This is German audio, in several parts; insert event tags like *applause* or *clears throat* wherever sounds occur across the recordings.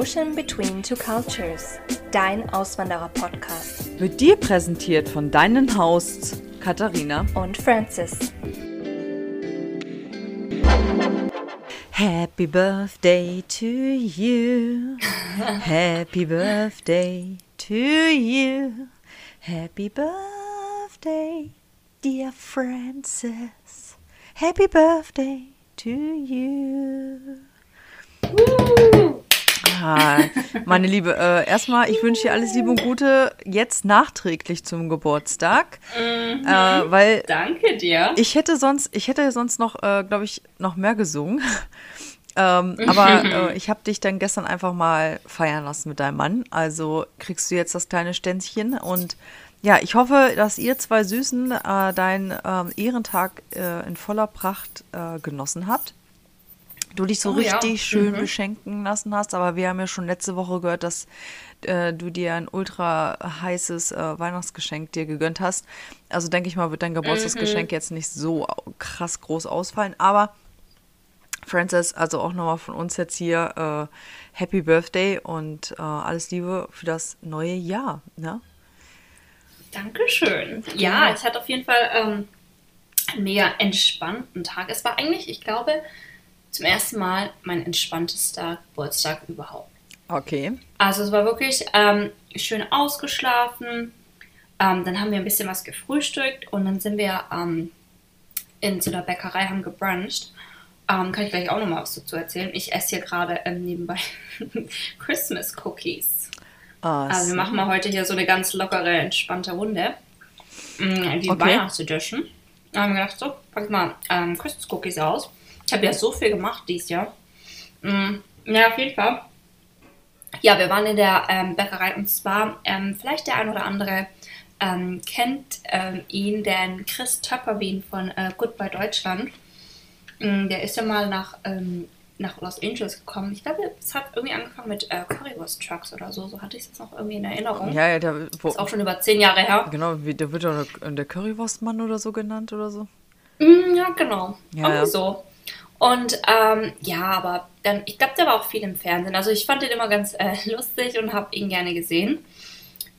Ocean Between Two Cultures, dein Auswanderer-Podcast. Wird dir präsentiert von deinen Hosts Katharina und Francis. Happy Birthday to you. Happy Birthday to you. Happy Birthday, dear Francis. Happy Birthday to you. Meine Liebe, äh, erstmal, ich wünsche dir alles Liebe und Gute jetzt nachträglich zum Geburtstag. Mhm, äh, weil danke dir. Ich hätte sonst, ich hätte sonst noch, äh, glaube ich, noch mehr gesungen. *laughs* ähm, *laughs* aber äh, ich habe dich dann gestern einfach mal feiern lassen mit deinem Mann. Also kriegst du jetzt das kleine Ständchen und ja, ich hoffe, dass ihr zwei Süßen äh, deinen ähm, Ehrentag äh, in voller Pracht genossen habt du dich so oh, richtig ja. schön mhm. beschenken lassen hast. Aber wir haben ja schon letzte Woche gehört, dass äh, du dir ein ultra heißes äh, Weihnachtsgeschenk dir gegönnt hast. Also denke ich mal, wird dein Geburtstagsgeschenk mhm. jetzt nicht so krass groß ausfallen. Aber Francis, also auch nochmal von uns jetzt hier äh, Happy Birthday und äh, alles Liebe für das neue Jahr. Ne? Dankeschön. Ja, ich hatte auf jeden Fall ähm, einen mega entspannten Tag. Es war eigentlich, ich glaube, zum ersten Mal mein entspanntester Geburtstag überhaupt. Okay. Also es war wirklich ähm, schön ausgeschlafen. Ähm, dann haben wir ein bisschen was gefrühstückt und dann sind wir ähm, in so einer Bäckerei, haben gebruncht. Ähm, kann ich gleich auch nochmal was dazu erzählen. Ich esse hier gerade ähm, nebenbei *laughs* Christmas Cookies. Oh, also wir machen mal heute hier so eine ganz lockere, entspannte Runde. Mm, die okay. Weihnachtsedition. Da haben wir gedacht, so, pack mal ähm, Christmas Cookies aus. Ich habe ja so viel gemacht dieses Jahr. Mhm. Ja, auf jeden Fall. Ja, wir waren in der ähm, Bäckerei und zwar, ähm, vielleicht der ein oder andere ähm, kennt ähm, ihn, den Chris Töpperwien von äh, Goodbye Deutschland. Mhm, der ist ja mal nach, ähm, nach Los Angeles gekommen. Ich glaube, es hat irgendwie angefangen mit äh, Currywurst Trucks oder so. So hatte ich es noch irgendwie in Erinnerung. Ja, ja, der wo, ist auch schon über zehn Jahre her. Genau, wie, der wird ja der Currywurstmann oder so genannt oder so. Mm, ja, genau. Ja, irgendwie ja. so. Und ähm, ja, aber dann, ich glaube, der war auch viel im Fernsehen. Also ich fand den immer ganz äh, *laughs* lustig und habe ihn gerne gesehen.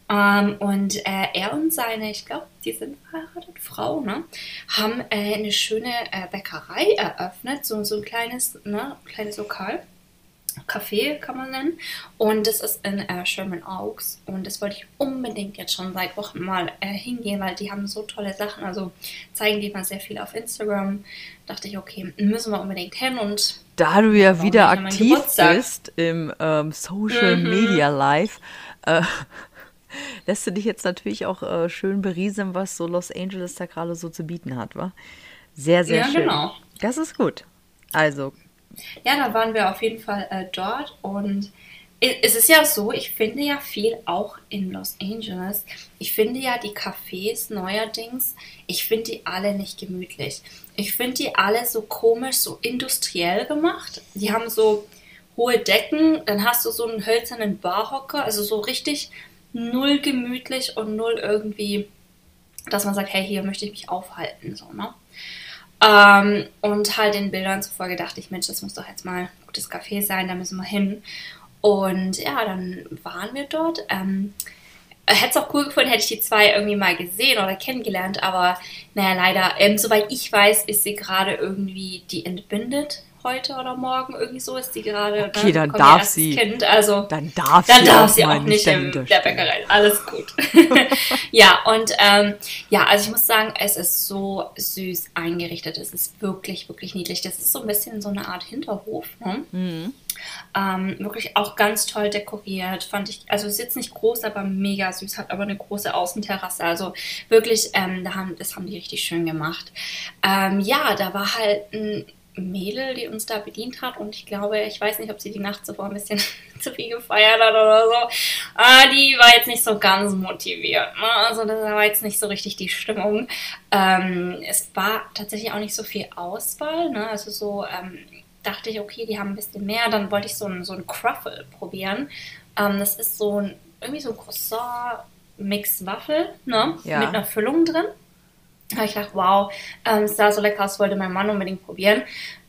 Ähm, und äh, er und seine, ich glaube, die sind verheiratet, Frau, ne, haben äh, eine schöne äh, Bäckerei eröffnet, so, so ein kleines, ne, kleines Lokal. Café kann man nennen. Und das ist in äh, Sherman Oaks. Und das wollte ich unbedingt jetzt schon seit Wochen mal äh, hingehen, weil die haben so tolle Sachen. Also zeigen die mal sehr viel auf Instagram. Dachte ich, okay, müssen wir unbedingt hin. Und da du ja wieder aktiv bist im ähm, Social mhm. Media Live, äh, *laughs* lässt du dich jetzt natürlich auch äh, schön berieseln, was so Los Angeles da gerade so zu bieten hat, wa? Sehr, sehr ja, schön. Genau. Das ist gut. Also ja, da waren wir auf jeden Fall äh, dort und es ist ja so, ich finde ja viel auch in Los Angeles. Ich finde ja die Cafés neuerdings, ich finde die alle nicht gemütlich. Ich finde die alle so komisch, so industriell gemacht. Die haben so hohe Decken, dann hast du so einen hölzernen Barhocker, also so richtig null gemütlich und null irgendwie, dass man sagt, hey, hier möchte ich mich aufhalten, so, ne? Ähm, und halt den Bildern zufolge dachte ich, Mensch, das muss doch jetzt mal ein gutes Café sein, da müssen wir hin. Und ja, dann waren wir dort. Ähm, hätte es auch cool gefunden, hätte ich die zwei irgendwie mal gesehen oder kennengelernt, aber naja, leider, ähm, soweit ich weiß, ist sie gerade irgendwie die entbindet heute oder morgen irgendwie so ist die gerade. Okay, ne, dann darf sie. Kind, also dann darf dann sie, darf auch, sie auch nicht in der Bäckerei. Alles gut. *laughs* ja und ähm, ja, also ich muss sagen, es ist so süß eingerichtet. Es ist wirklich wirklich niedlich. Das ist so ein bisschen so eine Art Hinterhof. Ne? Mhm. Ähm, wirklich auch ganz toll dekoriert, fand ich. Also ist jetzt nicht groß, aber mega süß, hat aber eine große Außenterrasse. Also wirklich, ähm, da haben, das haben die richtig schön gemacht. Ähm, ja, da war halt ein Mädel, die uns da bedient hat. Und ich glaube, ich weiß nicht, ob sie die Nacht zuvor ein bisschen *laughs* zu viel gefeiert hat oder so. Ah, die war jetzt nicht so ganz motiviert. Ne? Also das war jetzt nicht so richtig die Stimmung. Ähm, es war tatsächlich auch nicht so viel Auswahl. Ne? Also so ähm, dachte ich, okay, die haben ein bisschen mehr. Dann wollte ich so ein, so ein Cruffle probieren. Ähm, das ist so ein, irgendwie so ein Croissant-Mix-Waffel ne? Ja. mit einer Füllung drin. Habe ich gedacht, wow, ähm, es sah so lecker aus, wollte mein Mann unbedingt probieren.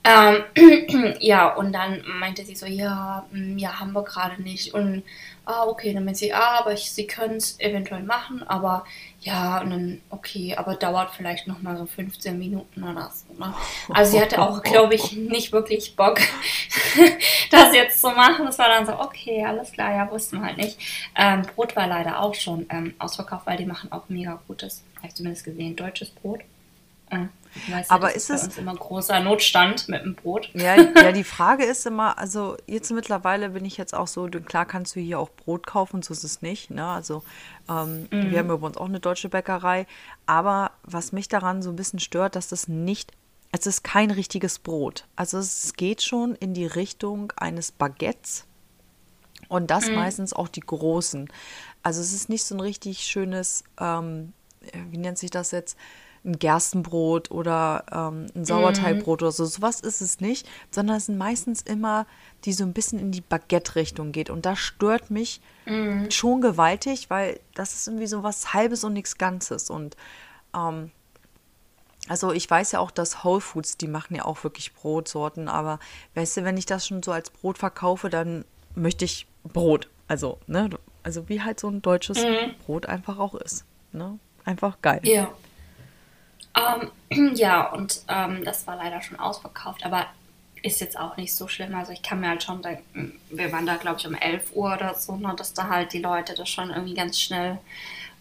Ähm, *clears throat* ja, und dann meinte sie so, ja, mm, ja, haben wir gerade nicht. Und ah, okay, dann meinte sie, ah, aber ich, sie können es eventuell machen, aber ja, und dann, okay, aber dauert vielleicht nochmal so 15 Minuten oder so. Ne? Also sie hatte auch, glaube ich, nicht wirklich Bock, *laughs* das jetzt zu machen. Das war dann so, okay, alles klar, ja, wussten wir halt nicht. Ähm, Brot war leider auch schon ähm, ausverkauft, weil die machen auch mega gutes, habe ich zumindest gesehen, deutsches Brot. Äh, Weißt du, aber ist, ist es immer großer Notstand mit dem Brot? Ja, *laughs* ja, die Frage ist immer, also jetzt mittlerweile bin ich jetzt auch so, klar kannst du hier auch Brot kaufen, so ist es nicht. Ne? Also ähm, mhm. wir haben ja bei uns auch eine deutsche Bäckerei, aber was mich daran so ein bisschen stört, dass das nicht, es ist kein richtiges Brot. Also es geht schon in die Richtung eines Baguettes und das mhm. meistens auch die großen. Also es ist nicht so ein richtig schönes, ähm, wie nennt sich das jetzt? ein Gerstenbrot oder ähm, ein Sauerteigbrot mhm. oder so. Sowas ist es nicht, sondern es sind meistens immer, die so ein bisschen in die Baguette-Richtung geht. Und das stört mich mhm. schon gewaltig, weil das ist irgendwie so was Halbes und nichts Ganzes. Und ähm, also ich weiß ja auch, dass Whole Foods, die machen ja auch wirklich Brotsorten, aber weißt du, wenn ich das schon so als Brot verkaufe, dann möchte ich Brot. Also, ne, also wie halt so ein deutsches mhm. Brot einfach auch ist. Ne? Einfach geil. Ja. Ähm, *clears throat* ja, und ähm, das war leider schon ausverkauft, aber ist jetzt auch nicht so schlimm. Also ich kann mir halt schon denken, wir waren da, glaube ich, um 11 Uhr oder so, ne, dass da halt die Leute das schon irgendwie ganz schnell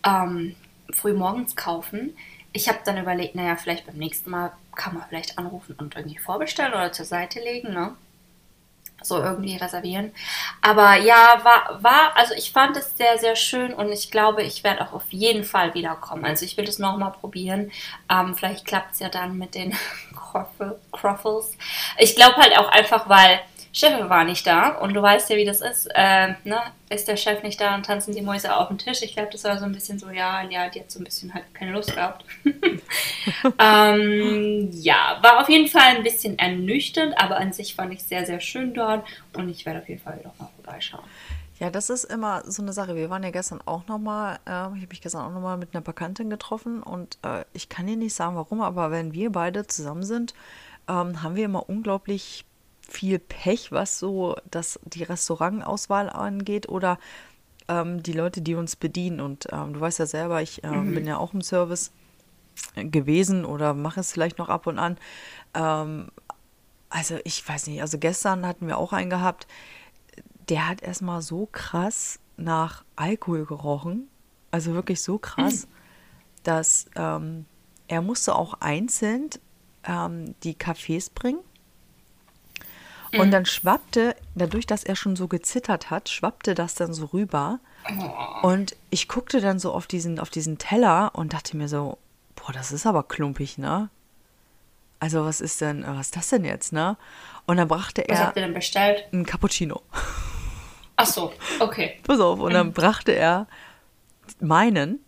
ähm, früh morgens kaufen. Ich habe dann überlegt, naja, vielleicht beim nächsten Mal kann man vielleicht anrufen und irgendwie vorbestellen oder zur Seite legen, ne? So irgendwie reservieren. Aber ja, war, war, also ich fand es sehr, sehr schön und ich glaube, ich werde auch auf jeden Fall wiederkommen. Also ich will das nochmal probieren. Ähm, vielleicht klappt es ja dann mit den *laughs* Croffles. Ich glaube halt auch einfach, weil Chef war nicht da und du weißt ja, wie das ist. Äh, ne? Ist der Chef nicht da und tanzen die Mäuse auf dem Tisch? Ich glaube, das war so ein bisschen so, ja, ja, die hat so ein bisschen halt keine Lust gehabt. *laughs* ähm, ja, war auf jeden Fall ein bisschen ernüchternd, aber an sich fand ich sehr, sehr schön dort und ich werde auf jeden Fall wieder mal vorbeischauen. Ja, das ist immer so eine Sache. Wir waren ja gestern auch nochmal, äh, ich habe mich gestern auch nochmal mit einer Bekanntin getroffen und äh, ich kann dir nicht sagen, warum, aber wenn wir beide zusammen sind, ähm, haben wir immer unglaublich viel Pech, was so das, die Restaurantauswahl angeht oder ähm, die Leute, die uns bedienen. Und ähm, du weißt ja selber, ich äh, mhm. bin ja auch im Service gewesen oder mache es vielleicht noch ab und an. Ähm, also ich weiß nicht, also gestern hatten wir auch einen gehabt, der hat erstmal so krass nach Alkohol gerochen. Also wirklich so krass, mhm. dass ähm, er musste auch einzeln ähm, die Kaffees bringen und mhm. dann schwappte, dadurch, dass er schon so gezittert hat, schwappte das dann so rüber. Oh. Und ich guckte dann so auf diesen, auf diesen Teller und dachte mir so, boah, das ist aber klumpig, ne? Also was ist denn, was ist das denn jetzt, ne? Und dann brachte er. Was habt ihr denn bestellt? Ein Cappuccino. Ach so, okay. *laughs* Pass auf, und dann brachte er meinen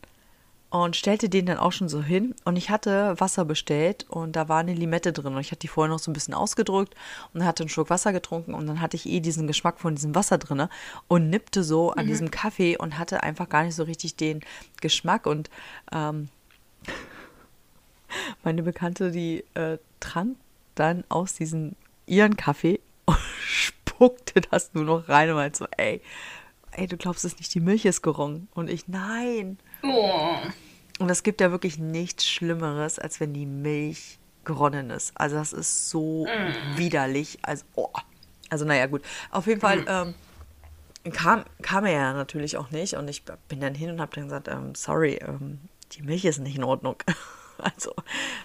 und stellte den dann auch schon so hin. Und ich hatte Wasser bestellt und da war eine Limette drin. Und ich hatte die vorher noch so ein bisschen ausgedrückt und hatte einen Schluck Wasser getrunken und dann hatte ich eh diesen Geschmack von diesem Wasser drin und nippte so an mhm. diesem Kaffee und hatte einfach gar nicht so richtig den Geschmack. Und ähm, *laughs* meine Bekannte, die äh, trank dann aus diesem ihren Kaffee *laughs* und spuckte das nur noch rein und meinte so, ey, ey, du glaubst es nicht, die Milch ist gerungen. Und ich, nein. Oh. Und es gibt ja wirklich nichts Schlimmeres, als wenn die Milch geronnen ist. Also das ist so mm. widerlich. Also, oh. also naja, gut. Auf jeden Fall mm. ähm, kam, kam er ja natürlich auch nicht. Und ich bin dann hin und habe dann gesagt, ähm, sorry, ähm, die Milch ist nicht in Ordnung. *laughs* also,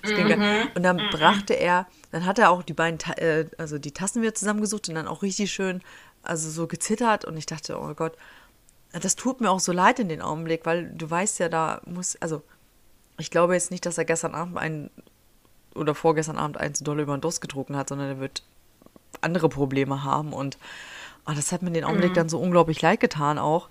das ging mhm. Und dann mhm. brachte er, dann hat er auch die beiden, äh, also die Tassen wieder zusammengesucht und dann auch richtig schön, also so gezittert. Und ich dachte, oh Gott, das tut mir auch so leid in den Augenblick, weil du weißt ja, da muss, also ich glaube jetzt nicht, dass er gestern Abend einen oder vorgestern Abend einen zu doll über den Durst getrunken hat, sondern er wird andere Probleme haben und oh, das hat mir den Augenblick mhm. dann so unglaublich leid getan auch.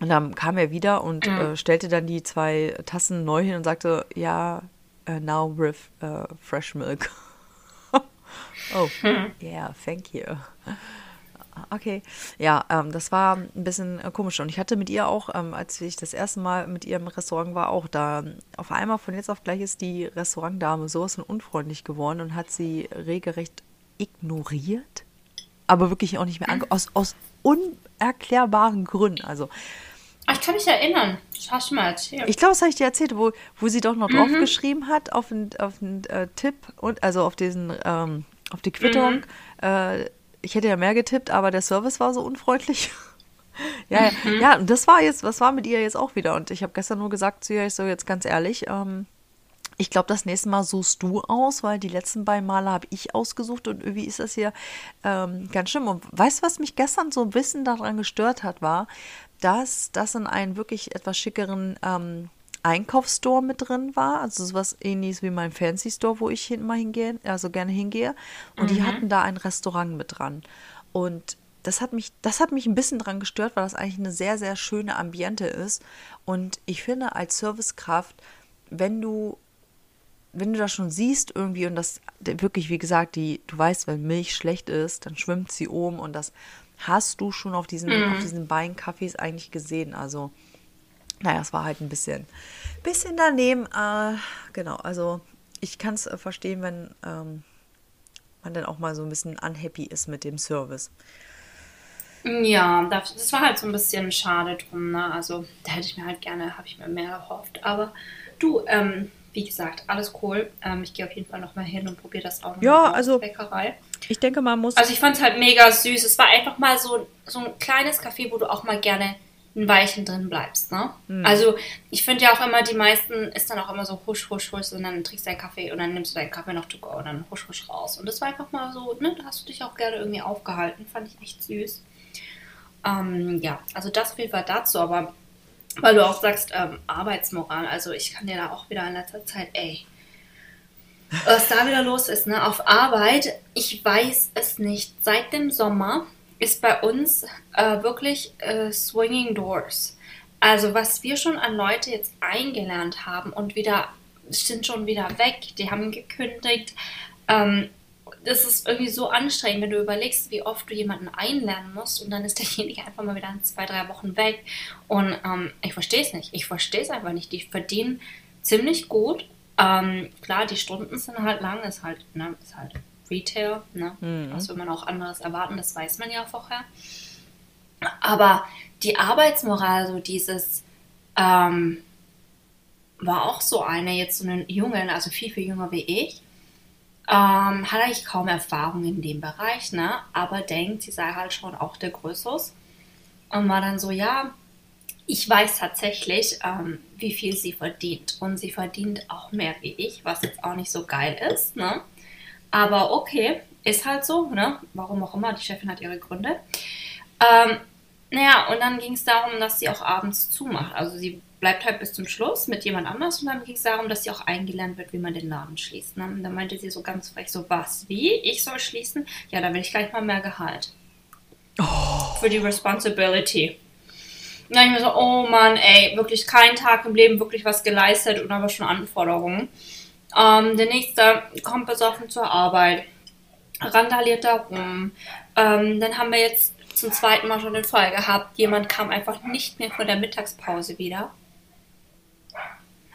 Und dann kam er wieder und mhm. äh, stellte dann die zwei Tassen neu hin und sagte, ja, uh, now with uh, fresh milk. *laughs* oh, mhm. yeah, thank you. Okay, ja, ähm, das war ein bisschen äh, komisch. Und ich hatte mit ihr auch, ähm, als ich das erste Mal mit ihr im Restaurant war, auch da auf einmal von jetzt auf gleich ist die Restaurantdame sowas von unfreundlich geworden und hat sie regelrecht ignoriert, aber wirklich auch nicht mehr ange aus, aus unerklärbaren Gründen. Also Ach, ich kann mich erinnern. Das hast du mal erzählt. Ich glaube, das habe ich dir erzählt, wo, wo sie doch noch mhm. draufgeschrieben hat auf einen, auf äh, Tipp und also auf diesen, ähm, auf die Quittung. Mhm. Äh, ich hätte ja mehr getippt, aber der Service war so unfreundlich. *laughs* ja, mhm. ja, und das war jetzt, was war mit ihr jetzt auch wieder? Und ich habe gestern nur gesagt zu ihr, ich so jetzt ganz ehrlich, ähm, ich glaube, das nächste Mal suchst du aus, weil die letzten beiden Male habe ich ausgesucht und irgendwie ist das hier ähm, ganz schlimm. Und weißt du, was mich gestern so ein bisschen daran gestört hat, war, dass das in einem wirklich etwas schickeren ähm, Einkaufsstore mit drin war, also sowas ähnliches wie mein Fancy Store, wo ich immer hingehe, also gerne hingehe. Und mhm. die hatten da ein Restaurant mit dran. Und das hat mich, das hat mich ein bisschen dran gestört, weil das eigentlich eine sehr, sehr schöne Ambiente ist. Und ich finde, als Servicekraft, wenn du wenn du das schon siehst irgendwie und das wirklich, wie gesagt, die, du weißt, wenn Milch schlecht ist, dann schwimmt sie oben und das hast du schon auf diesen, mm. auf diesen beiden Kaffees eigentlich gesehen. Also, naja, es war halt ein bisschen, bisschen daneben. Äh, genau, also ich kann es äh, verstehen, wenn ähm, man dann auch mal so ein bisschen unhappy ist mit dem Service. Ja, das war halt so ein bisschen schade drum, ne? Also da hätte ich mir halt gerne, habe ich mir mehr erhofft. Aber du, ähm, wie gesagt, alles cool. Ähm, ich gehe auf jeden Fall nochmal hin und probiere das auch noch ja, also, Bäckerei. Ich denke, man muss. Also ich fand es halt mega süß. Es war einfach mal so, so ein kleines Café, wo du auch mal gerne ein Weilchen drin bleibst, ne? Mhm. Also ich finde ja auch immer, die meisten ist dann auch immer so husch, husch, husch und dann trinkst du deinen Kaffee und dann nimmst du deinen Kaffee noch to go und dann husch, husch raus. Und das war einfach mal so, ne, da hast du dich auch gerne irgendwie aufgehalten. Fand ich echt süß. Ähm, ja, also das jeden Fall dazu, aber weil du auch sagst, ähm, Arbeitsmoral. Also ich kann dir da auch wieder in letzter Zeit, ey, was da wieder los ist, ne? Auf Arbeit, ich weiß es nicht. Seit dem Sommer ist bei uns äh, wirklich äh, Swinging Doors. Also was wir schon an Leute jetzt eingelernt haben und wieder sind schon wieder weg. Die haben gekündigt. Ähm, das ist irgendwie so anstrengend, wenn du überlegst, wie oft du jemanden einlernen musst und dann ist derjenige *laughs* einfach mal wieder in zwei, drei Wochen weg. Und ähm, ich verstehe es nicht. Ich verstehe es einfach nicht. Die verdienen ziemlich gut. Ähm, klar, die Stunden sind halt lang, ist halt, ne, ist halt Retail, ne? Mhm. Was will man auch anderes erwarten, das weiß man ja vorher. Aber die Arbeitsmoral, so dieses, ähm, war auch so eine, jetzt so einen Jungen, also viel, viel jünger wie ich, ähm, hat eigentlich kaum Erfahrung in dem Bereich, ne? aber denkt, sie sei halt schon auch der Größus. Und war dann so, ja, ich weiß tatsächlich, ähm, wie viel sie verdient. Und sie verdient auch mehr wie ich, was jetzt auch nicht so geil ist. Ne? Aber okay, ist halt so. Ne? Warum auch immer, die Chefin hat ihre Gründe. Ähm, naja, und dann ging es darum, dass sie auch abends zumacht. Also sie bleibt halt bis zum Schluss mit jemand anders und dann ging es darum, dass sie auch eingelernt wird, wie man den Laden schließt. Ne? Und dann meinte sie so ganz frech, so was, wie? Ich soll schließen? Ja, da will ich gleich mal mehr Gehalt. Oh. Für die Responsibility. Und dann ich mir so, oh Mann, ey, wirklich keinen Tag im Leben wirklich was geleistet und aber schon Anforderungen. Ähm, der nächste kommt besoffen zur Arbeit, randaliert da rum. Ähm, dann haben wir jetzt zum zweiten Mal schon den Fall gehabt, jemand kam einfach nicht mehr von der Mittagspause wieder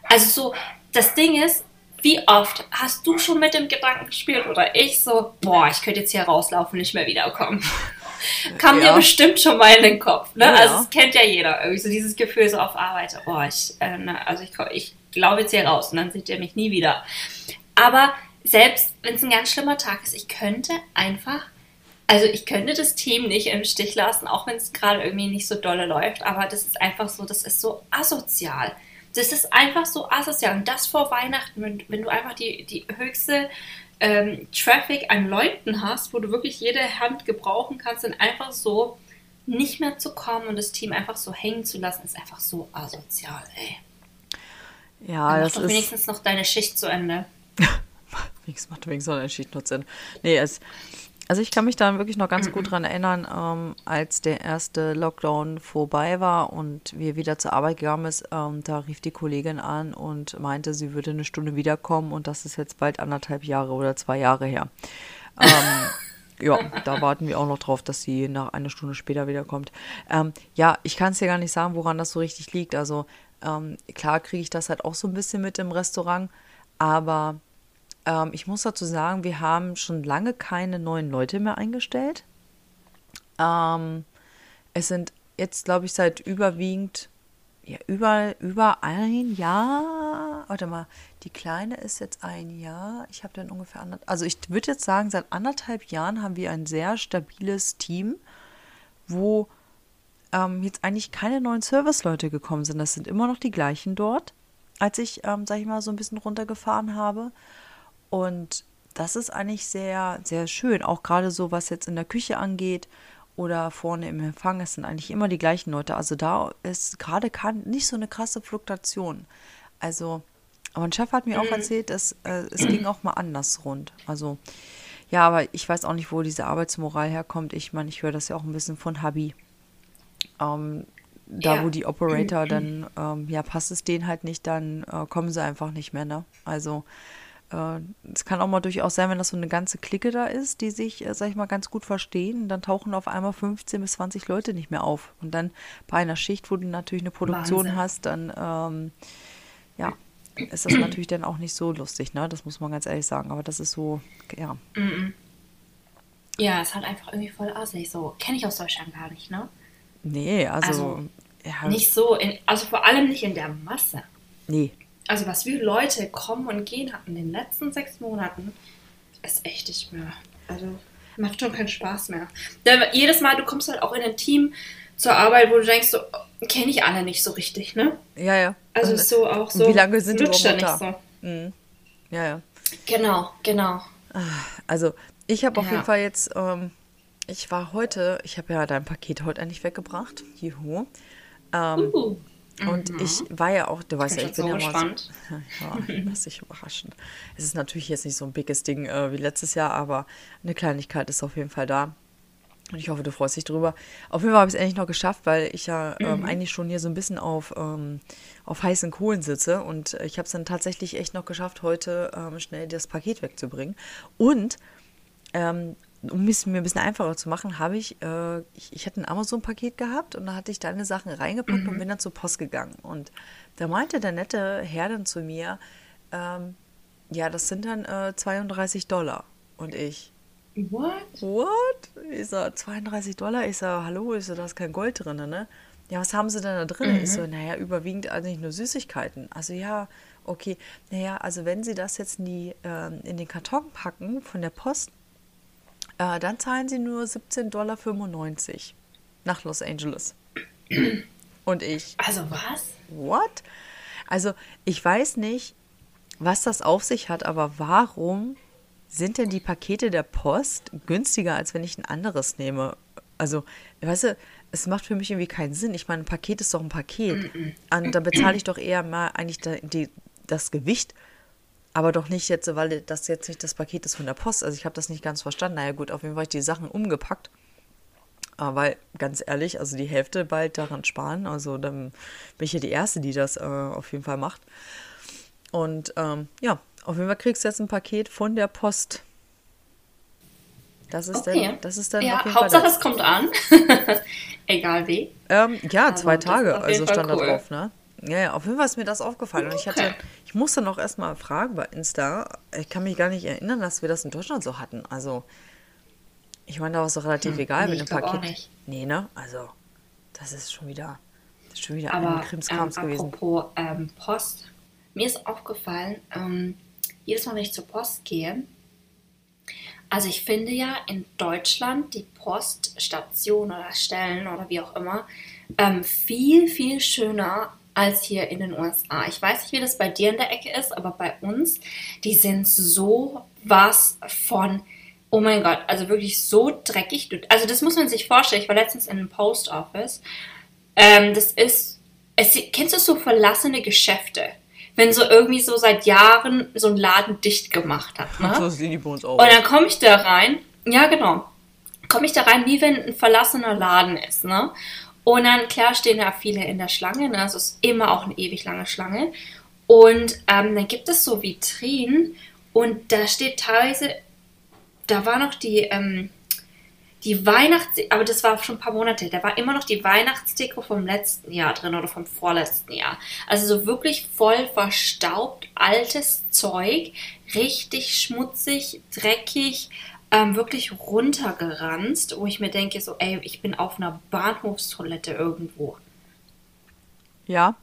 also so, das Ding ist, wie oft hast du schon mit dem Gedanken gespielt oder ich so, boah, ich könnte jetzt hier rauslaufen, nicht mehr wiederkommen. *laughs* Kam ja. dir bestimmt schon mal in den Kopf, ne? Ja. Also das kennt ja jeder, irgendwie so dieses Gefühl so auf Arbeit, boah, ich, äh, ne, also ich, ich glaube jetzt hier raus und dann seht ihr mich nie wieder. Aber selbst wenn es ein ganz schlimmer Tag ist, ich könnte einfach, also ich könnte das Team nicht im Stich lassen, auch wenn es gerade irgendwie nicht so dolle läuft, aber das ist einfach so, das ist so asozial. Das ist einfach so asozial. Und das vor Weihnachten, wenn, wenn du einfach die, die höchste ähm, Traffic an Leuten hast, wo du wirklich jede Hand gebrauchen kannst, dann einfach so nicht mehr zu kommen und das Team einfach so hängen zu lassen, ist einfach so asozial, ey. Ja, dann das doch ist. wenigstens noch deine Schicht zu Ende. *laughs* Wenigstens macht wenigstens noch deine Schicht noch zu Ende. Nee, es, also ich kann mich da wirklich noch ganz gut *clears throat* dran erinnern, ähm, als der erste Lockdown vorbei war und wir wieder zur Arbeit gegangen ist, ähm, da rief die Kollegin an und meinte, sie würde eine Stunde wiederkommen und das ist jetzt bald anderthalb Jahre oder zwei Jahre her. ähm, *laughs* Ja, da warten wir auch noch drauf, dass sie nach einer Stunde später wiederkommt. Ähm, ja, ich kann es dir gar nicht sagen, woran das so richtig liegt. Also ähm, klar kriege ich das halt auch so ein bisschen mit im Restaurant, aber ähm, ich muss dazu sagen, wir haben schon lange keine neuen Leute mehr eingestellt. Ähm, es sind jetzt, glaube ich, seit überwiegend ja, über, über ein Jahr. Warte mal, die Kleine ist jetzt ein Jahr. Ich habe dann ungefähr anderthalb. Also ich würde jetzt sagen, seit anderthalb Jahren haben wir ein sehr stabiles Team, wo ähm, jetzt eigentlich keine neuen Serviceleute gekommen sind. Das sind immer noch die gleichen dort, als ich, ähm, sag ich mal, so ein bisschen runtergefahren habe. Und das ist eigentlich sehr, sehr schön. Auch gerade so, was jetzt in der Küche angeht oder vorne im Empfang, es sind eigentlich immer die gleichen Leute. Also da ist gerade nicht so eine krasse Fluktuation. Also, aber ein Chef hat mir auch mhm. erzählt, dass äh, es ging auch mal anders rund. Also, ja, aber ich weiß auch nicht, wo diese Arbeitsmoral herkommt. Ich meine, ich höre das ja auch ein bisschen von Habi. Ähm, da, ja. wo die Operator dann, ähm, ja, passt es denen halt nicht, dann äh, kommen sie einfach nicht mehr, ne? Also, äh, es kann auch mal durchaus sein, wenn das so eine ganze Clique da ist, die sich, äh, sag ich mal, ganz gut verstehen, dann tauchen auf einmal 15 bis 20 Leute nicht mehr auf. Und dann bei einer Schicht, wo du natürlich eine Produktion Wahnsinn. hast, dann, ähm, ja, ist das natürlich dann auch nicht so lustig, ne? Das muss man ganz ehrlich sagen. Aber das ist so, ja. Ja, es ist halt einfach irgendwie voll assig. So, kenne ich aus Deutschland gar nicht, ne? Nee, also. also ja. Nicht so, in, also vor allem nicht in der Masse. Nee, also was wir Leute kommen und gehen hatten in den letzten sechs Monaten, ist echt nicht mehr. Also macht schon keinen Spaß mehr. Denn jedes Mal, du kommst halt auch in ein Team zur Arbeit, wo du denkst, so, kenne ich alle nicht so richtig, ne? Ja, ja. Also und, so auch so. Wie lange sind die da? So. Mhm. Ja, ja. Genau, genau. Ah, also ich habe auf ja. jeden Fall jetzt, ähm, ich war heute, ich habe ja dein Paket heute eigentlich weggebracht. Juhu. Ähm, uh. Und mhm. ich war ja auch, du weißt ja, ich bin so ja gespannt. mal *laughs* so, ja, lass dich überraschen. Es ist natürlich jetzt nicht so ein biges Ding äh, wie letztes Jahr, aber eine Kleinigkeit ist auf jeden Fall da. Und ich hoffe, du freust dich drüber. Auf jeden Fall habe ich es endlich noch geschafft, weil ich ja ähm, mhm. eigentlich schon hier so ein bisschen auf, ähm, auf heißen Kohlen sitze. Und ich habe es dann tatsächlich echt noch geschafft, heute ähm, schnell das Paket wegzubringen. Und ähm, um es mir ein bisschen einfacher zu machen, habe ich, äh, ich, ich hatte ein Amazon-Paket gehabt und da hatte ich deine Sachen reingepackt mhm. und bin dann zur Post gegangen. Und da meinte der nette Herr dann zu mir, ähm, ja, das sind dann äh, 32 Dollar. Und ich, What? What? Ich so, 32 Dollar? Ich so, hallo, ich so, da ist kein Gold drin, ne? Ja, was haben sie denn da drin? Mhm. Ich so, naja, überwiegend eigentlich nur Süßigkeiten. Also ja, okay. Naja, also wenn sie das jetzt in, die, äh, in den Karton packen von der Post, äh, dann zahlen sie nur 17,95 Dollar nach Los Angeles. *clears throat* Und ich. Also was? What? Also ich weiß nicht, was das auf sich hat, aber warum sind denn die Pakete der Post günstiger, als wenn ich ein anderes nehme? Also, weißt du, es macht für mich irgendwie keinen Sinn. Ich meine, ein Paket ist doch ein Paket. Und da bezahle ich doch eher mal eigentlich die, das Gewicht aber doch nicht jetzt, weil das jetzt nicht das Paket ist von der Post. Also ich habe das nicht ganz verstanden. Naja gut, auf jeden Fall habe ich die Sachen umgepackt. Aber ganz ehrlich, also die Hälfte bald daran sparen. Also dann bin ich ja die Erste, die das äh, auf jeden Fall macht. Und ähm, ja, auf jeden Fall kriegst du jetzt ein Paket von der Post. Das ist okay. dann, das ist dann ja, Hauptsache es kommt an. *laughs* Egal wie. Ähm, ja, also, zwei Tage, also stand cool. da drauf, ne? Ja, ja, auf jeden Fall ist mir das aufgefallen. Und ich hatte, ich musste noch erstmal fragen bei Insta. Ich kann mich gar nicht erinnern, dass wir das in Deutschland so hatten. Also, ich meine, da war es doch relativ hm, egal nee, mit dem Paket. Auch nicht. Nee, ne? Also, das ist schon wieder, das ist schon wieder Aber, ein Krimskrams ähm, gewesen. Apropos ähm, Post. Mir ist aufgefallen, ähm, jedes Mal, wenn ich zur Post gehe, also ich finde ja in Deutschland die Poststation oder Stellen oder wie auch immer ähm, viel, viel schöner als hier in den USA. Ich weiß nicht, wie das bei dir in der Ecke ist, aber bei uns, die sind so was von, oh mein Gott, also wirklich so dreckig. Also das muss man sich vorstellen. Ich war letztens in einem Post Office. Ähm, das ist, es, kennst du so verlassene Geschäfte? Wenn so irgendwie so seit Jahren so ein Laden dicht gemacht hat. Ne? *laughs* So sehen die bei uns auch. Und dann komme ich da rein. Ja, genau. Komme ich da rein, wie wenn ein verlassener Laden ist. Ne? Und dann, klar, stehen ja viele in der Schlange. Ne? Also ist immer auch eine ewig lange Schlange. Und ähm, dann gibt es so Vitrinen und da steht teilweise, da war noch die, ähm, die Weihnachts... Aber das war schon ein paar Monate. Da war immer noch die Weihnachtsdeko vom letzten Jahr drin oder vom vorletzten Jahr. Also so wirklich voll verstaubt, altes Zeug. Richtig schmutzig, dreckig, ähm, wirklich runtergeranzt. Wo ich mir denke so, ey, ich bin auf einer Bahnhofstoilette irgendwo. Ja,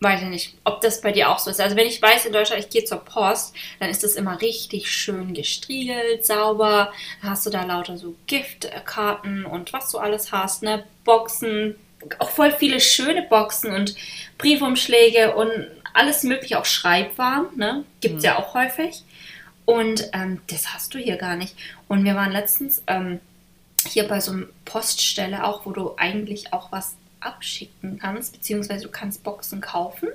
weiß ich nicht, ob das bei dir auch so ist. Also wenn ich weiß in Deutschland, ich gehe zur Post, dann ist das immer richtig schön gestriegelt, sauber. Da hast du da lauter so Giftkarten und was du alles hast, ne? Boxen, auch voll viele schöne Boxen und Briefumschläge und alles mögliche, auch Schreibwaren, ne? Gibt's mhm. ja auch häufig. Und ähm, das hast du hier gar nicht. Und wir waren letztens ähm, hier bei so einer Poststelle auch, wo du eigentlich auch was abschicken kannst, beziehungsweise du kannst Boxen kaufen.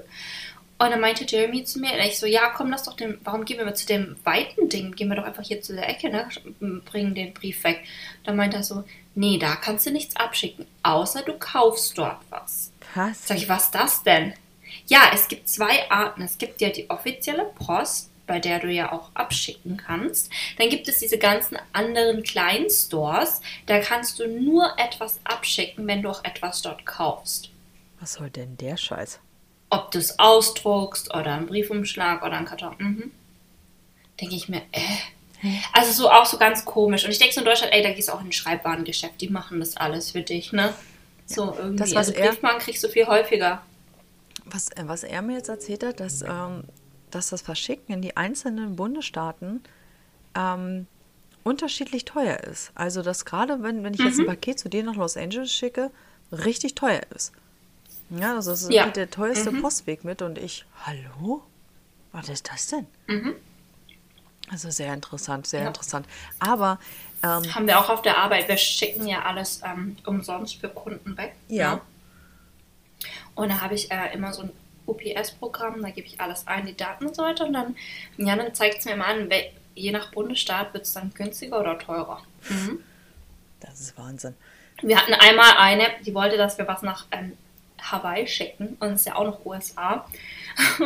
Und dann meinte Jeremy zu mir, ich so, ja, komm, lass doch den, warum gehen wir mal zu dem weiten Ding? Gehen wir doch einfach hier zu der Ecke, ne? Bringen den Brief weg. Dann meinte er so, nee, da kannst du nichts abschicken, außer du kaufst dort was. Was? Sag ich, was das denn? Ja, es gibt zwei Arten. Es gibt ja die offizielle Post, bei der du ja auch abschicken kannst. Dann gibt es diese ganzen anderen kleinen Stores, da kannst du nur etwas abschicken, wenn du auch etwas dort kaufst. Was soll denn der Scheiß? Ob du es ausdruckst oder einen Briefumschlag oder einen Karton. Mhm. Denke ich mir, äh. Also so auch so ganz komisch. Und ich denke so in Deutschland, ey, da gehst du auch in ein Schreibwarengeschäft, die machen das alles für dich, ne? So irgendwie. Das, was also Briefmarken kriegst du viel häufiger. Was, äh, was er mir jetzt erzählt hat, dass ähm, dass das Verschicken in die einzelnen Bundesstaaten ähm, unterschiedlich teuer ist. Also, dass gerade wenn, wenn ich mhm. jetzt ein mhm. Paket zu dir nach Los Angeles schicke, richtig teuer ist. Ja, also das ist ja. der teuerste mhm. Postweg mit und ich, hallo? Was ist das denn? Mhm. Also sehr interessant, sehr ja. interessant. Aber ähm, haben wir auch auf der Arbeit, wir schicken ja alles ähm, umsonst für Kunden weg. Ja. Ne? Und da habe ich äh, immer so ein UPS-Programm, da gebe ich alles ein, die Daten und so weiter. Und dann, ja, dann zeigt es mir mal an, je nach Bundesstaat wird es dann günstiger oder teurer. Mhm. Das ist Wahnsinn. Wir hatten einmal eine, die wollte, dass wir was nach ähm, Hawaii schicken und es ist ja auch noch USA. *laughs*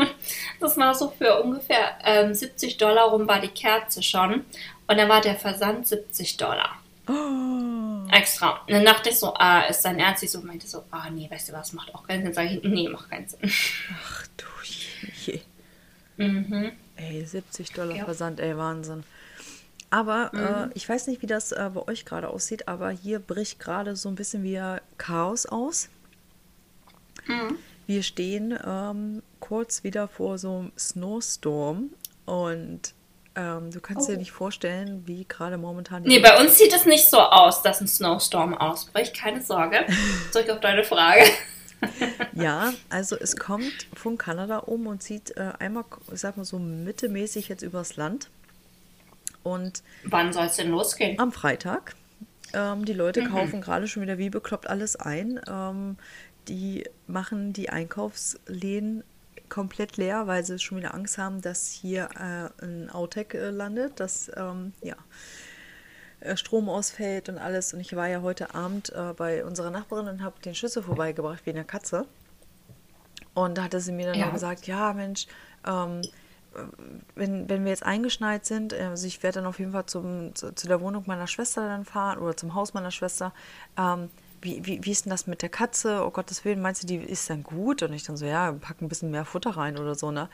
das war so für ungefähr ähm, 70 Dollar rum war die Kerze schon und dann war der Versand 70 Dollar. Oh. Extra. Und dann dachte ich so, ah, ist dein Ernst? Ich so meinte so, ah, nee, weißt du was, macht auch keinen Sinn. Sag ich, nee, macht keinen Sinn. Ach du je. Mhm. Ey, 70 Dollar ja. Versand, ey, Wahnsinn. Aber mhm. äh, ich weiß nicht, wie das äh, bei euch gerade aussieht, aber hier bricht gerade so ein bisschen wie Chaos aus. Mhm. Wir stehen ähm, kurz wieder vor so einem Snowstorm und ähm, du kannst oh. dir nicht vorstellen, wie gerade momentan. Nee, bei uns sieht es nicht so aus, dass ein Snowstorm ausbricht. Keine Sorge. *laughs* Zurück auf deine Frage. *laughs* ja, also es kommt von Kanada um und zieht äh, einmal, ich sag mal so mittelmäßig jetzt übers Land. Und wann soll es denn losgehen? Am Freitag. Ähm, die Leute mhm. kaufen gerade schon wieder wie bekloppt alles ein. Ähm, die machen die Einkaufsläden komplett leer, weil sie schon wieder Angst haben, dass hier äh, ein Outtech äh, landet, dass ähm, ja, äh, Strom ausfällt und alles. Und ich war ja heute Abend äh, bei unserer Nachbarin und habe den Schlüssel vorbeigebracht wie eine Katze. Und da hatte sie mir dann ja. gesagt, ja Mensch, ähm, wenn, wenn wir jetzt eingeschneit sind, äh, also ich werde dann auf jeden Fall zum, zu, zu, der Wohnung meiner Schwester dann fahren oder zum Haus meiner Schwester. Ähm, wie, wie, wie ist denn das mit der Katze? Oh Gottes Willen, meinst du, die ist dann gut? Und ich dann so, ja, pack ein bisschen mehr Futter rein oder so, ne?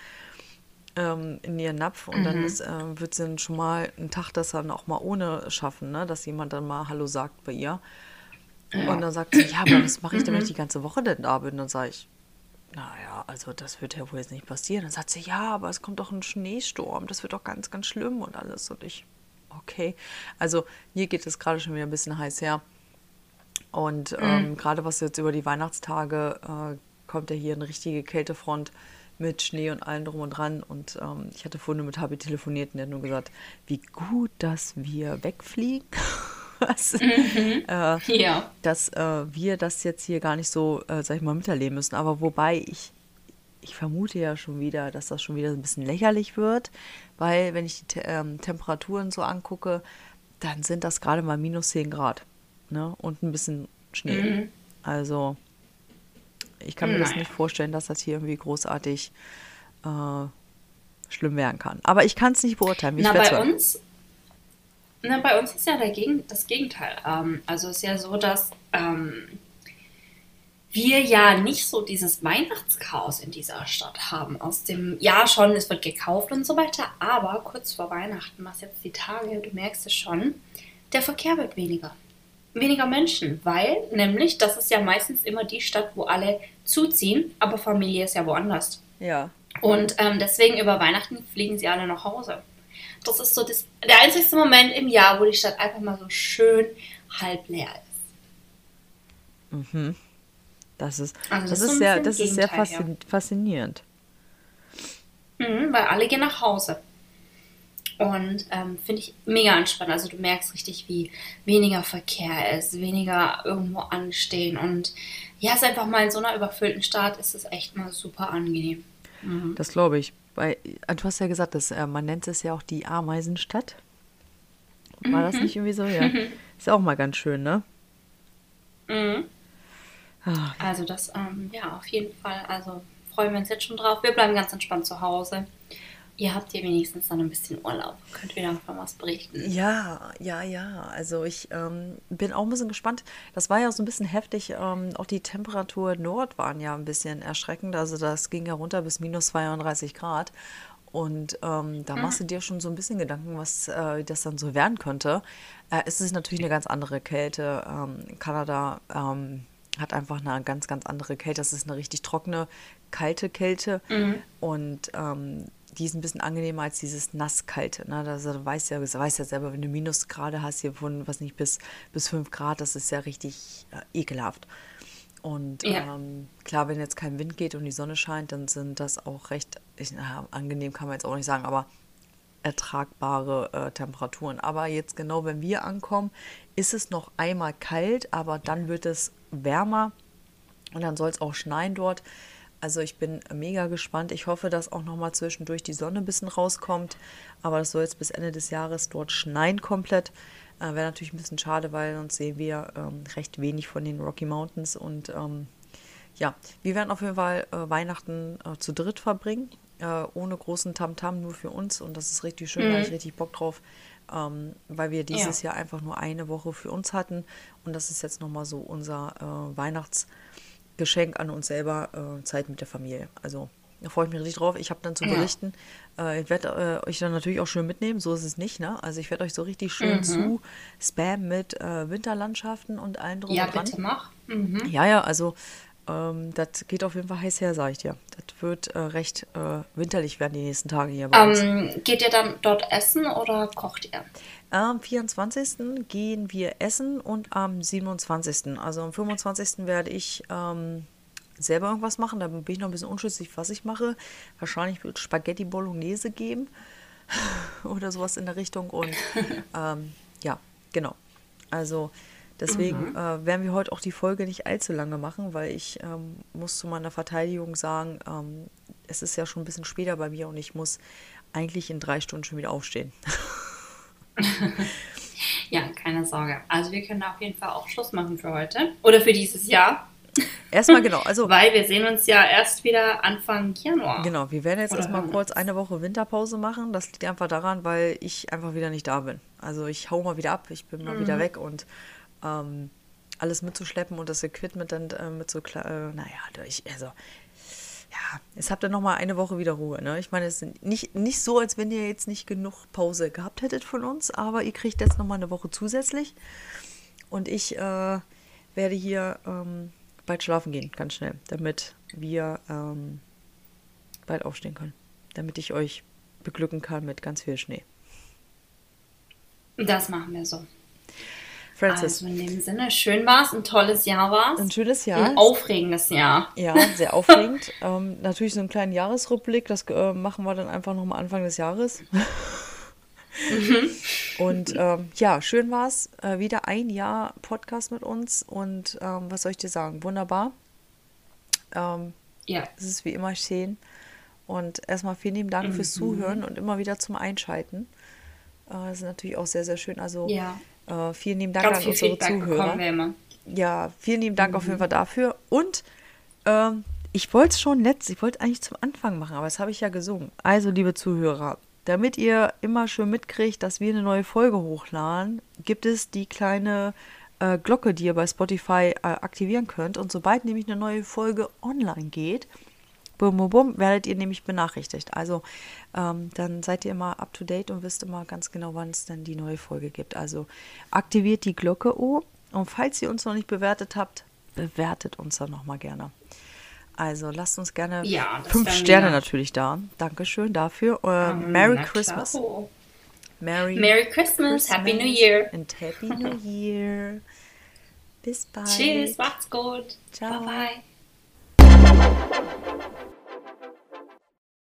Ähm, in ihren Napf und mhm. dann ist, äh, wird sie dann schon mal einen Tag das dann auch mal ohne schaffen, ne? dass jemand dann mal Hallo sagt bei ihr. Ja. Und dann sagt sie, ja, aber was mache ich denn, wenn ich die ganze Woche denn da bin? Dann sage ich, naja, also das wird ja wohl jetzt nicht passieren. Dann sagt sie, ja, aber es kommt doch ein Schneesturm, das wird doch ganz, ganz schlimm und alles. Und ich, okay. Also hier geht es gerade schon wieder ein bisschen heiß her. Und ähm, mhm. gerade was jetzt über die Weihnachtstage äh, kommt ja hier eine richtige Kältefront mit Schnee und allem drum und dran. Und ähm, ich hatte vorhin mit Habi telefoniert und der hat nur gesagt, wie gut, dass wir wegfliegen. *laughs* Was, mhm. äh, ja. Dass äh, wir das jetzt hier gar nicht so, äh, sag ich mal, miterleben müssen. Aber wobei ich, ich vermute ja schon wieder, dass das schon wieder ein bisschen lächerlich wird, weil wenn ich die Te ähm, Temperaturen so angucke, dann sind das gerade mal minus 10 Grad ne? Und ein bisschen Schnee. Mhm. Also ich kann mir Nein. das nicht vorstellen, dass das hier irgendwie großartig äh, schlimm werden kann. Aber ich kann es nicht beurteilen. Na, bei uns, Na, bei uns ist ja dagegen, das Gegenteil. Ähm, also es ist ja so, dass ähm, wir ja nicht so dieses Weihnachtschaos in dieser Stadt haben. Aus dem Jahr schon, es wird gekauft und so weiter, aber kurz vor Weihnachten, was jetzt die Tage, du merkst es schon, der Verkehr wird weniger. Weniger Menschen, weil nämlich, das ist ja meistens immer die Stadt, wo alle zuziehen, aber Familie ist ja woanders. Ja. Und ähm, deswegen über Weihnachten fliegen sie alle nach Hause. Das ist so das, der einzigste Moment im Jahr, wo die Stadt einfach mal so schön halb leer ist. Mhm. Das ist, also das, das ist, sehr, das ist sehr faszinierend. faszinierend. Mhm, weil alle gehen nach Hause. Und ähm, finde ich mega entspannt. Also du merkst richtig, wie weniger Verkehr ist, weniger irgendwo anstehen. Und ja, es ist einfach mal in so einer überfüllten Stadt ist es echt mal super angenehm. Mhm. Das glaube ich. Weil, äh, du hast ja gesagt, dass, äh, man nennt es ja auch die Ameisenstadt. War mhm. das nicht irgendwie so? Ja. *laughs* Ist ja auch mal ganz schön, ne? Mhm. Ah. Also das, ähm, ja, auf jeden Fall. Also freuen wir uns jetzt schon drauf. Wir bleiben ganz entspannt zu Hause. Ihr habt ja wenigstens dann ein bisschen Urlaub. Könnt ihr davon was berichten? Ja, ja, ja. Also ich ähm, bin auch ein bisschen gespannt. Das war ja so ein bisschen heftig. Ähm, auch die Temperatur Nord waren ja ein bisschen erschreckend. Also das ging ja runter bis minus 32 Grad. Und ähm, da machst du dir schon so ein bisschen Gedanken, was äh, das dann so werden könnte. Äh, es ist natürlich eine ganz andere Kälte. Ähm, Kanada ähm, hat einfach eine ganz, ganz andere Kälte. Das ist eine richtig trockene, kalte Kälte. Mhm. Und ähm, die ist ein bisschen angenehmer als dieses nasskalte. Ne? Also, du weißt ja, du weißt ja selber, wenn du Minusgrade hast hier von, was nicht, bis, bis 5 Grad, das ist ja richtig äh, ekelhaft. Und ja. ähm, klar, wenn jetzt kein Wind geht und die Sonne scheint, dann sind das auch recht, ich, na, angenehm kann man jetzt auch nicht sagen, aber ertragbare äh, Temperaturen. Aber jetzt genau, wenn wir ankommen, ist es noch einmal kalt, aber dann wird es wärmer und dann soll es auch schneien dort. Also ich bin mega gespannt. Ich hoffe, dass auch noch mal zwischendurch die Sonne ein bisschen rauskommt. Aber das soll jetzt bis Ende des Jahres dort schneien komplett. Äh, Wäre natürlich ein bisschen schade, weil sonst sehen wir ähm, recht wenig von den Rocky Mountains. Und ähm, ja, wir werden auf jeden Fall äh, Weihnachten äh, zu dritt verbringen. Äh, ohne großen Tamtam, -Tam, nur für uns. Und das ist richtig schön, mhm. da habe ich richtig Bock drauf. Ähm, weil wir dieses ja. Jahr einfach nur eine Woche für uns hatten. Und das ist jetzt nochmal so unser äh, Weihnachts- Geschenk an uns selber, äh, Zeit mit der Familie. Also da freue ich mich richtig drauf. Ich habe dann zu berichten. Ja. Äh, ich werde äh, euch dann natürlich auch schön mitnehmen, so ist es nicht. Ne? Also ich werde euch so richtig schön mhm. zu spammen mit äh, Winterlandschaften und allen drum ja, und dran. Ja, bitte mach. Mhm. Ja, ja, also ähm, das geht auf jeden Fall heiß her, sage ich dir. Das wird äh, recht äh, winterlich werden die nächsten Tage hier bei uns. geht ihr dann dort essen oder kocht ihr? Am 24. gehen wir essen und am 27. Also am 25. werde ich ähm, selber irgendwas machen. Da bin ich noch ein bisschen unschlüssig, was ich mache. Wahrscheinlich wird Spaghetti Bolognese geben *laughs* oder sowas in der Richtung. Und *laughs* ähm, ja, genau. Also deswegen mhm. äh, werden wir heute auch die Folge nicht allzu lange machen, weil ich ähm, muss zu meiner Verteidigung sagen, ähm, es ist ja schon ein bisschen später bei mir und ich muss eigentlich in drei Stunden schon wieder aufstehen. *laughs* *laughs* ja, keine Sorge. Also wir können auf jeden Fall auch Schluss machen für heute. Oder für dieses Jahr. Erstmal genau, also. *laughs* Weil wir sehen uns ja erst wieder Anfang Januar. Genau, wir werden jetzt erstmal kurz eine Woche Winterpause machen. Das liegt einfach daran, weil ich einfach wieder nicht da bin. Also ich hau mal wieder ab, ich bin mal mhm. wieder weg und ähm, alles mitzuschleppen und das Equipment dann äh, mit so, äh, naja, ich, also ja, jetzt habt ihr noch mal eine Woche wieder Ruhe. Ne? Ich meine, es ist nicht, nicht so, als wenn ihr jetzt nicht genug Pause gehabt hättet von uns, aber ihr kriegt jetzt noch mal eine Woche zusätzlich. Und ich äh, werde hier ähm, bald schlafen gehen, ganz schnell, damit wir ähm, bald aufstehen können. Damit ich euch beglücken kann mit ganz viel Schnee. Das machen wir so. Francis. Also in dem Sinne, schön war es, ein tolles Jahr war es. Ein schönes Jahr. Ein aufregendes Jahr. Ja, sehr *laughs* aufregend. ähm, natürlich so einen kleinen Jahresrückblick, das äh, machen wir dann einfach nochmal Anfang des Jahres. Mhm. Und ähm, ja, schön war es. Äh, wieder ein Jahr Podcast mit uns und ähm, was soll ich dir sagen? Wunderbar. Ähm, ja. Es ist wie immer schön. Und erstmal vielen lieben Dank mhm. fürs Zuhören und immer wieder zum Einschalten. Äh, das ist natürlich auch sehr, sehr schön. Also ja. Äh, vielen lieben Dank Ganz an unsere Feedback Zuhörer. Ja, vielen lieben Dank mhm. auf jeden. Fall dafür. Und ähm, ich wollte es schon letzt, ich wollte eigentlich zum Anfang machen, aber das habe ich ja gesungen. Also, liebe Zuhörer, damit ihr immer schön mitkriegt, dass wir eine neue Folge hochladen, gibt es die kleine äh, Glocke, die ihr bei Spotify äh, aktivieren könnt. Und sobald nämlich eine neue Folge online geht, bum, bum, bum, werdet ihr nämlich benachrichtigt. Also ähm, dann seid ihr immer up to date und wisst immer ganz genau, wann es denn die neue Folge gibt. Also aktiviert die Glocke oh. Und falls ihr uns noch nicht bewertet habt, bewertet uns dann nochmal gerne. Also lasst uns gerne ja, fünf Sterne wieder. natürlich da. Dankeschön dafür. Uh, um, Merry Christmas. Merry, Merry Christmas. Christmas. Happy New Year. And Happy New *laughs* Year. Bis bald. Tschüss, macht's gut. Ciao. Bye bye.